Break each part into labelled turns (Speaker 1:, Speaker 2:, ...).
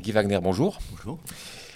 Speaker 1: Guy Wagner, bonjour.
Speaker 2: Bonjour.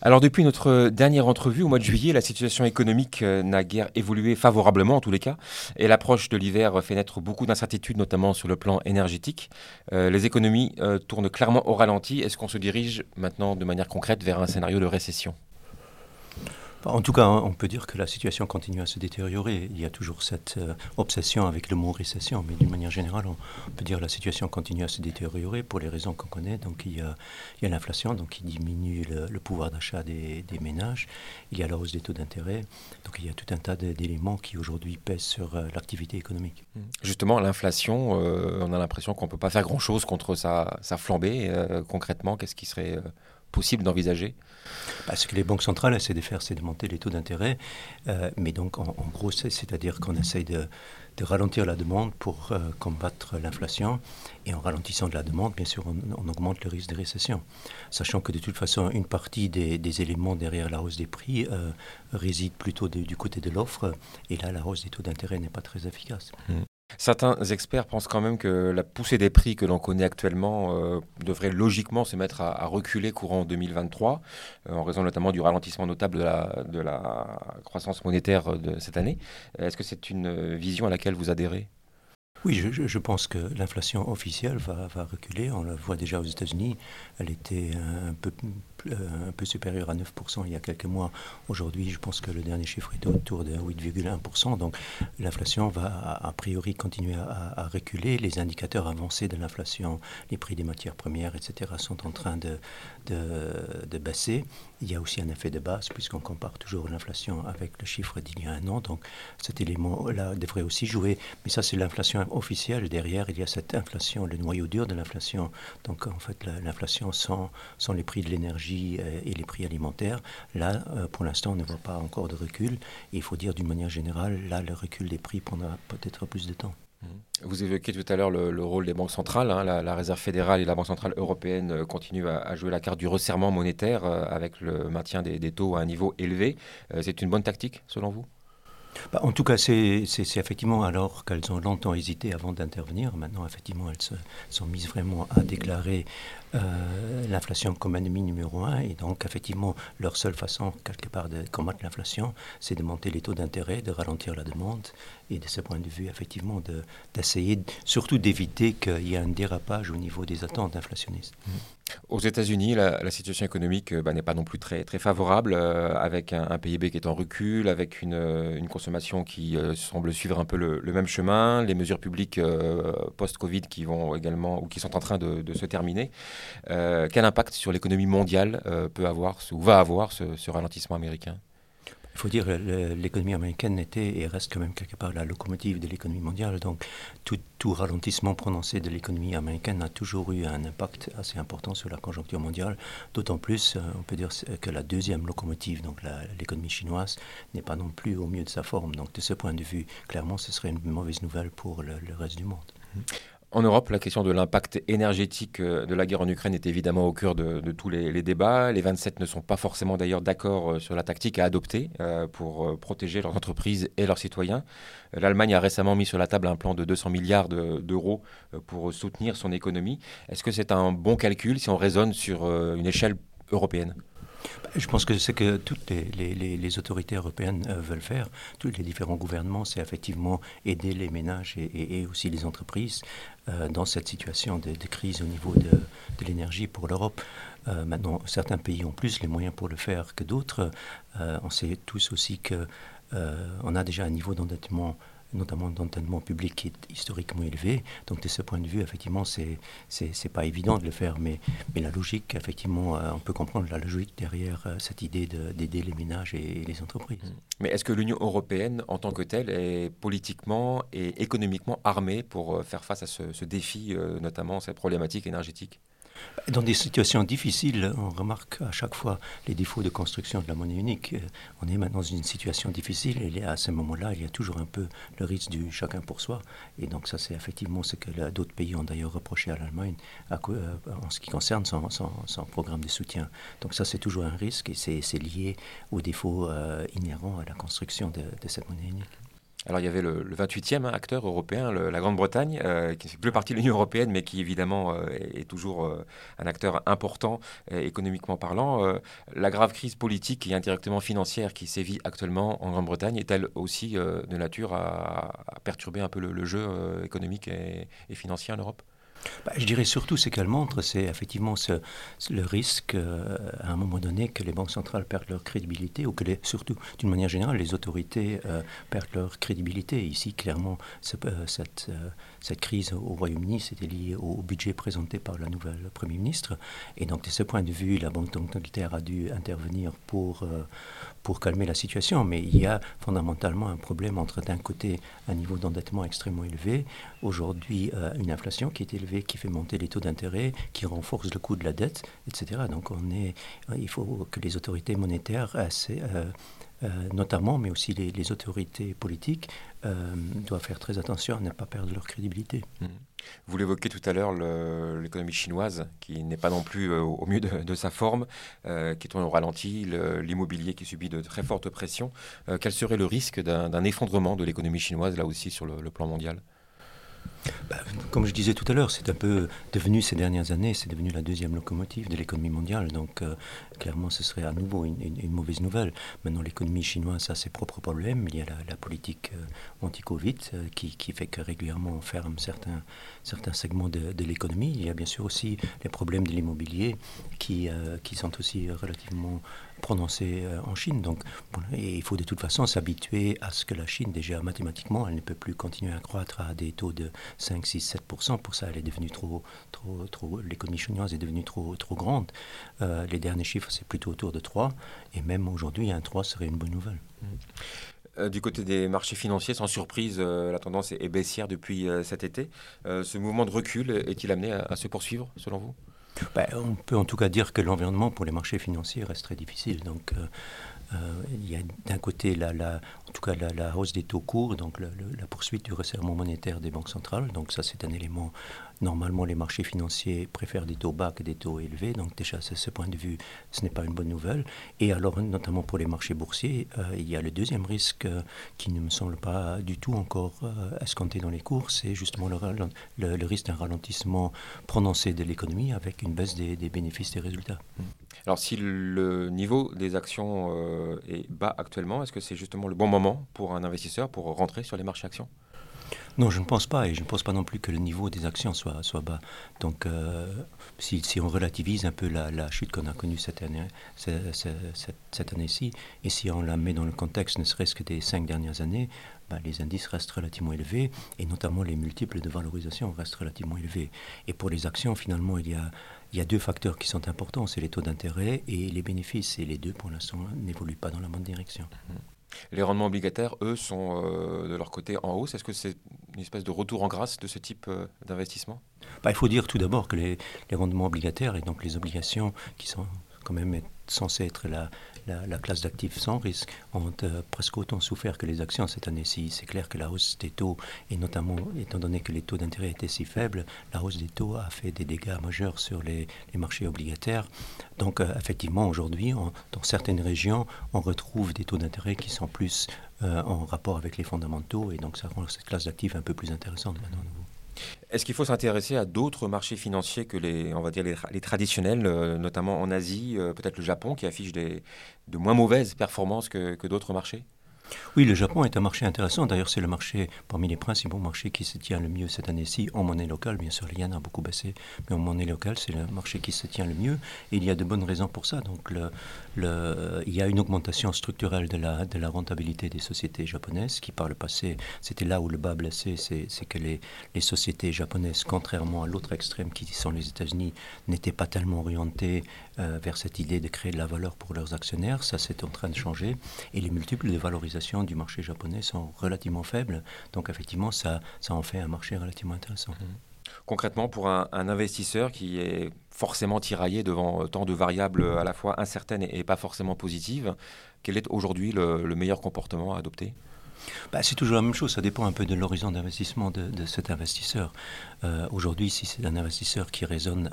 Speaker 1: Alors depuis notre dernière entrevue au mois de juillet, la situation économique euh, n'a guère évolué favorablement en tous les cas, et l'approche de l'hiver fait naître beaucoup d'incertitudes, notamment sur le plan énergétique. Euh, les économies euh, tournent clairement au ralenti. Est-ce qu'on se dirige maintenant de manière concrète vers un scénario de récession?
Speaker 2: En tout cas, on peut dire que la situation continue à se détériorer. Il y a toujours cette euh, obsession avec le mot récession, mais d'une manière générale, on peut dire que la situation continue à se détériorer pour les raisons qu'on connaît. Donc il y a, l'inflation, donc qui diminue le, pouvoir d'achat des, ménages. Il y a la hausse des taux d'intérêt. Donc il y a tout un tas d'éléments qui aujourd'hui pèsent sur euh, l'activité économique.
Speaker 1: Mmh. Justement, l'inflation, euh, on a l'impression qu'on ne peut pas faire grand-chose contre sa, sa flambée. concrètement, qu'est-ce qui serait possible d'envisager
Speaker 2: bah, Ce que les banques centrales essaient de faire, c'est de monter les taux d'intérêt. Euh, mais donc, en, gros, c'est-à-dire qu'on essaye de, ralentir la demande pour euh, combattre l'inflation. Et en ralentissant de la demande, bien sûr, on, augmente le risque de récession. Sachant que de toute façon, une partie des, éléments derrière la hausse des prix euh, réside plutôt du côté de l'offre. Et là, la hausse des taux d'intérêt n'est pas très efficace.
Speaker 1: Mmh. Certains experts pensent quand même que la poussée des prix que l'on connaît actuellement euh, devrait logiquement se mettre à, reculer courant 2023, euh, en raison notamment du ralentissement notable de la, croissance monétaire de cette année. Est-ce que c'est une vision à laquelle vous adhérez?
Speaker 2: Oui, je, pense que l'inflation officielle va, va, reculer. On la voit déjà aux États-Unis. Elle était un peu un peu supérieur à 9% il y a quelques mois. Aujourd'hui, je pense que le dernier chiffre est autour de 8,1%. Donc l'inflation va a, priori continuer à, reculer. Les indicateurs avancés de l'inflation, les prix des matières premières, etc., sont en train de, de, baisser. Il y a aussi un effet de base puisqu'on compare toujours l'inflation avec le chiffre d'il y a un an. Donc cet élément-là devrait aussi jouer. Mais ça, c'est l'inflation officielle. Derrière, il y a cette inflation, le noyau dur de l'inflation. Donc en fait, l'inflation sans, sans les prix de l'énergie euh, et les prix alimentaires. Là, euh, pour l'instant, on ne voit pas encore de recul. Il faut dire d'une manière générale, là, le recul des prix prendra peut-être plus de temps.
Speaker 1: Mmh. Vous évoquiez tout à l'heure le, rôle des banques centrales. Hein. la, Réserve fédérale et la Banque centrale européenne euh, continuent à, jouer la carte du resserrement monétaire avec le maintien des, taux à un niveau élevé. c'est une bonne tactique, selon vous?
Speaker 2: Bah, en tout cas, c'est effectivement alors qu'elles ont longtemps hésité avant d'intervenir. Maintenant, effectivement, elles se sont mises vraiment à déclarer euh, l'inflation comme ennemi numéro un. Et donc, effectivement, leur seule façon, quelque part, de combattre l'inflation, c'est de monter les taux d'intérêt, de ralentir la demande. Et de ce point de vue, effectivement, d'essayer surtout d'éviter qu'il y ait un dérapage au niveau des attentes inflationnistes. Mmh.
Speaker 1: Aux États-Unis, la, situation économique euh, bah, n'est pas non plus très, très favorable, euh, avec un, PIB qui est en recul, avec une, euh, consommation qui semble suivre un peu le, même chemin, les mesures publiques post-Covid qui vont également ou qui sont en train de, se terminer. quel impact sur l'économie mondiale peut avoir ou va avoir ce ralentissement américain?
Speaker 2: Il faut dire que l'économie américaine était et reste quand même quelque part la locomotive de l'économie mondiale. Donc tout, ralentissement prononcé de l'économie américaine a toujours eu un impact assez important sur la conjoncture mondiale. D'autant plus, euh, on peut dire que la deuxième locomotive, donc l'économie chinoise, n'est pas non plus au mieux de sa forme. Donc de ce point de vue, clairement, ce serait une mauvaise nouvelle pour le, le reste du monde. Mmh.
Speaker 1: En Europe, la question de l'impact énergétique euh, de la guerre en Ukraine est évidemment au cœur de, tous les, débats. Les 27 ne sont pas forcément d'ailleurs d'accord euh, sur la tactique à adopter euh, pour protéger leurs entreprises et leurs citoyens. L'Allemagne a récemment mis sur la table un plan de 200 milliards d'euros pour soutenir son économie. Est-ce que c'est un bon calcul si on raisonne sur une échelle européenne?
Speaker 2: Je pense que c'est que toutes les, autorités européennes euh, veulent faire, tous les différents gouvernements, c'est effectivement aider les ménages et, aussi les entreprises euh, dans cette situation de, crise au niveau de, l'énergie pour l'Europe. Euh, maintenant, certains pays ont plus les moyens pour le faire que d'autres. on sait tous aussi qu'on a déjà un niveau d'endettement notamment d'entendement public qui est historiquement élevé. Donc de ce point de vue, effectivement, c'est c'est pas évident de le faire, mais mais la logique, effectivement, euh, on peut comprendre la logique derrière euh, cette idée d'aider les ménages et les entreprises. Mmh.
Speaker 1: Mais est-ce que l'Union européenne, en tant que telle, est politiquement et économiquement armée pour euh, faire face à ce, ce défi, notamment cette problématique énergétique?
Speaker 2: Dans des situations difficiles, on remarque à chaque fois les défauts de construction de la monnaie unique. Euh, on est maintenant dans une situation difficile et à ce moment-là, il y a toujours un peu le risque du chacun pour soi. Et donc ça, c'est effectivement ce que d'autres pays ont d'ailleurs reproché à l'Allemagne euh, en ce qui concerne son, programme de soutien. Donc ça, c'est toujours un risque et c'est lié aux défauts euh, inhérents à la construction de cette monnaie unique.
Speaker 1: Alors il y avait le, 28e hein, acteur européen, la Grande-Bretagne, euh, qui ne fait plus partie de l'Union européenne, mais qui évidemment euh, est, toujours euh, un acteur important économiquement parlant. la grave crise politique et indirectement financière qui sévit actuellement en Grande-Bretagne est-elle aussi de nature à, perturber un peu le, jeu économique et financier en Europe?
Speaker 2: Bah, je dirais surtout ce qu'elle montre, c'est effectivement le risque euh, à un moment donné que les banques centrales perdent leur crédibilité ou que surtout d'une manière générale les autorités euh, perdent leur crédibilité. Ici, clairement, euh, cette, crise au Royaume-Uni, c'était lié au budget présenté par la nouvelle Premier ministre. Et donc, de ce point de vue, la Banque d'Angleterre a dû intervenir pour, pour calmer la situation. Mais il y a fondamentalement un problème entre, d'un côté, un niveau d'endettement extrêmement élevé, aujourd'hui, une inflation qui est qui fait monter les taux d'intérêt, qui renforce le coût de la dette, etc. Donc on est, il faut que les autorités monétaires, euh, euh, notamment, mais aussi les, autorités politiques, euh, doivent faire très attention à ne pas perdre leur crédibilité. Mmh.
Speaker 1: Vous l'évoquiez tout à l'heure, l'économie chinoise, qui n'est pas non plus au mieux de, sa forme, qui tourne au ralenti, l'immobilier qui subit de très fortes pressions. quel serait le risque d'un effondrement de l'économie chinoise, là aussi, sur le plan mondial?
Speaker 2: Bah, comme je disais tout à l'heure, c'est un peu devenu ces dernières années, c'est devenu la deuxième locomotive de l'économie mondiale. Donc euh, clairement, ce serait à nouveau une, mauvaise nouvelle. Maintenant, l'économie chinoise a ses propres problèmes. Il y a la, politique euh, anti-Covid euh, qui, fait que régulièrement on ferme certains, certains segments de, l'économie. Il y a bien sûr aussi les problèmes de l'immobilier qui, qui sont aussi relativement prononcé euh, en Chine. Donc, et il faut de toute façon s'habituer à ce que la Chine, déjà mathématiquement, elle ne peut plus continuer à croître à des taux de 5, 6, 7% Pour ça, elle est devenue trop, trop, trop l'économie chinoise est devenue trop, trop grande. Euh, les derniers chiffres, c'est plutôt autour de 3. Et même aujourd'hui, un 3 serait une bonne nouvelle.
Speaker 1: Euh, du côté des marchés financiers, sans surprise, la tendance est, baissière depuis cet été. ce mouvement de recul est-il amené à se poursuivre, selon vous?
Speaker 2: Ben, on peut en tout cas dire que l'environnement pour les marchés financiers reste très difficile. Donc, euh, euh, il y a d'un côté la, la, en tout cas la, hausse des taux courts, donc la poursuite du resserrement monétaire des banques centrales. Donc ça, c'est un élément Normalement, les marchés financiers préfèrent des taux bas que des taux élevés. Donc déjà, c'est ce point de vue, ce n'est pas une bonne nouvelle. Et alors, notamment pour les marchés boursiers, euh, il y a le deuxième risque euh, qui ne me semble pas du tout encore euh, escompté dans les cours, c'est justement le, risque d'un ralentissement prononcé de l'économie avec une baisse des, bénéfices des résultats.
Speaker 1: Alors si le niveau des actions est bas actuellement, est-ce que c'est justement le bon moment pour un investisseur pour rentrer sur les marchés actions?
Speaker 2: Non, je ne pense pas, et je ne pense pas non plus que le niveau des actions soit, soit bas. Donc, euh, si, on relativise un peu la, la chute qu'on a connue cette année, cette, année-ci, et si on la met dans le contexte ne serait-ce que des cinq dernières années, bah, les indices restent relativement élevés, et notamment les multiples de valorisation restent relativement élevés. Et pour les actions, finalement, il y a, il y a deux facteurs qui sont importants, c'est les taux d'intérêt et les bénéfices, et les deux, pour l'instant, n'évoluent pas dans la bonne direction.
Speaker 1: Les rendements obligataires, eux, sont euh, de leur côté en hausse. Est-ce que c'est une espèce de retour en grâce de ce type euh, d'investissement?
Speaker 2: Bah, Il faut dire tout d'abord que les, les, rendements obligataires et donc les obligations qui sont quand même censées être la, la, classe d'actifs sans risque ont euh, presque autant souffert que les actions cette année-ci. C'est clair que la hausse des taux, et notamment étant donné que les taux d'intérêt étaient si faibles, la hausse des taux a fait des dégâts majeurs sur les, marchés obligataires. Donc euh, effectivement, aujourd'hui, dans certaines régions, on retrouve des taux d'intérêt qui sont plus euh, en rapport avec les fondamentaux, et donc ça rend cette classe d'actifs un peu plus intéressante maintenant.
Speaker 1: Est-ce qu'il faut s'intéresser à d'autres marchés financiers que les, on va dire les, traditionnels, euh, notamment en Asie, euh, peut-être le Japon, qui affiche des, de moins mauvaises performances que d'autres marchés?
Speaker 2: Oui, le Japon est un marché intéressant. D'ailleurs, c'est le marché parmi les principaux marchés qui se tient le mieux cette année-ci en monnaie locale. Bien sûr, le yen a beaucoup baissé, mais en monnaie locale, c'est le marché qui se tient le mieux. Et il y a de bonnes raisons pour ça. Donc, il y a une augmentation structurelle de la, rentabilité des sociétés japonaises, qui par le passé, c'était là où le bas blessé, c'est que les, les sociétés japonaises, contrairement à l'autre extrême qui sont les États-Unis, n'étaient pas tellement orientées euh, vers cette idée de créer de la valeur pour leurs actionnaires. Ça, c'est en train de changer. Et les multiples de valorisation du marché japonais sont relativement faibles. Donc, effectivement, ça, ça en fait un marché relativement intéressant. Mmh.
Speaker 1: Concrètement, pour un, investisseur qui est forcément tiraillé devant tant de variables à la fois incertaines et, pas forcément positives, quel est aujourd'hui le meilleur comportement à adopter?
Speaker 2: Bah, C'est toujours la même chose, ça dépend un peu de l'horizon d'investissement de, cet investisseur. Euh, aujourd'hui, si c'est un investisseur qui raisonne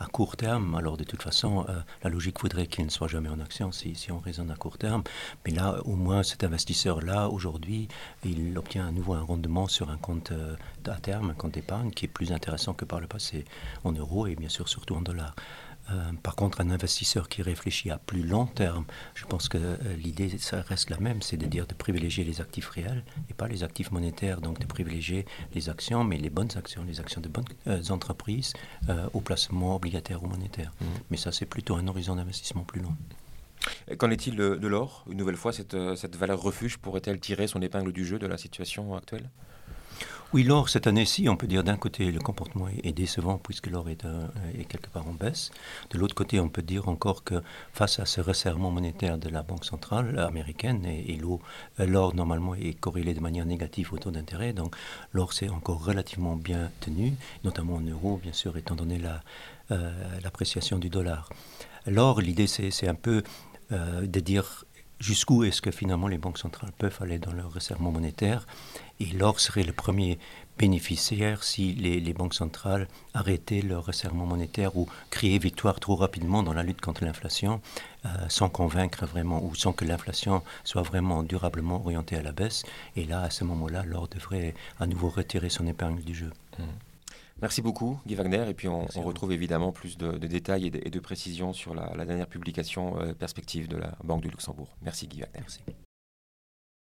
Speaker 2: à, court terme, alors de toute façon, euh, la logique voudrait qu'il ne soit jamais en action si, on raisonne à court terme. Mais là, au moins, cet investisseur-là, aujourd'hui, il obtient à nouveau un rendement sur un compte euh, à terme, un compte d'épargne, qui est plus intéressant que par le passé, en euros et bien sûr surtout en dollars. Euh, par contre, un investisseur qui réfléchit à plus long terme, je pense que euh, l'idée, ça reste la même, c'est de dire de privilégier les actifs réels et pas les actifs monétaires, donc de privilégier les actions, mais les bonnes actions, les actions de bonnes euh, entreprises au placement obligataire ou monétaire. Mmh. Mais ça, c'est plutôt un horizon d'investissement plus long.
Speaker 1: Qu'en est-il de, l'or? Une nouvelle fois, cette, cette valeur refuge pourrait-elle tirer son épingle du jeu de la situation actuelle?
Speaker 2: Oui, l'or, cette année-ci, on peut dire d'un côté, le comportement est décevant puisque l'or est, est, quelque part en baisse. De l'autre côté, on peut dire encore que face à ce resserrement monétaire de la Banque centrale américaine, et, l'or, normalement, est corrélé de manière négative au taux d'intérêt, donc l'or s'est encore relativement bien tenu, notamment en euros, bien sûr, étant donné euh, l'appréciation du dollar. L'or, l'idée, c'est un peu euh, de dire jusqu'où est-ce que finalement les banques centrales peuvent aller dans leur resserrement monétaire. Et l'or serait le premier bénéficiaire si les, banques centrales arrêtaient leur resserrement monétaire ou créaient victoire trop rapidement dans la lutte contre l'inflation euh, sans convaincre vraiment ou sans que l'inflation soit vraiment durablement orientée à la baisse. Et là, à ce moment-là, l'or devrait à nouveau retirer son épingle du jeu. Mmh.
Speaker 1: Merci beaucoup, Guy Wagner. Et puis, on, retrouve évidemment plus de, détails et de, précisions sur la, dernière publication euh, perspective de la Banque du Luxembourg. Merci, Guy Wagner. Merci.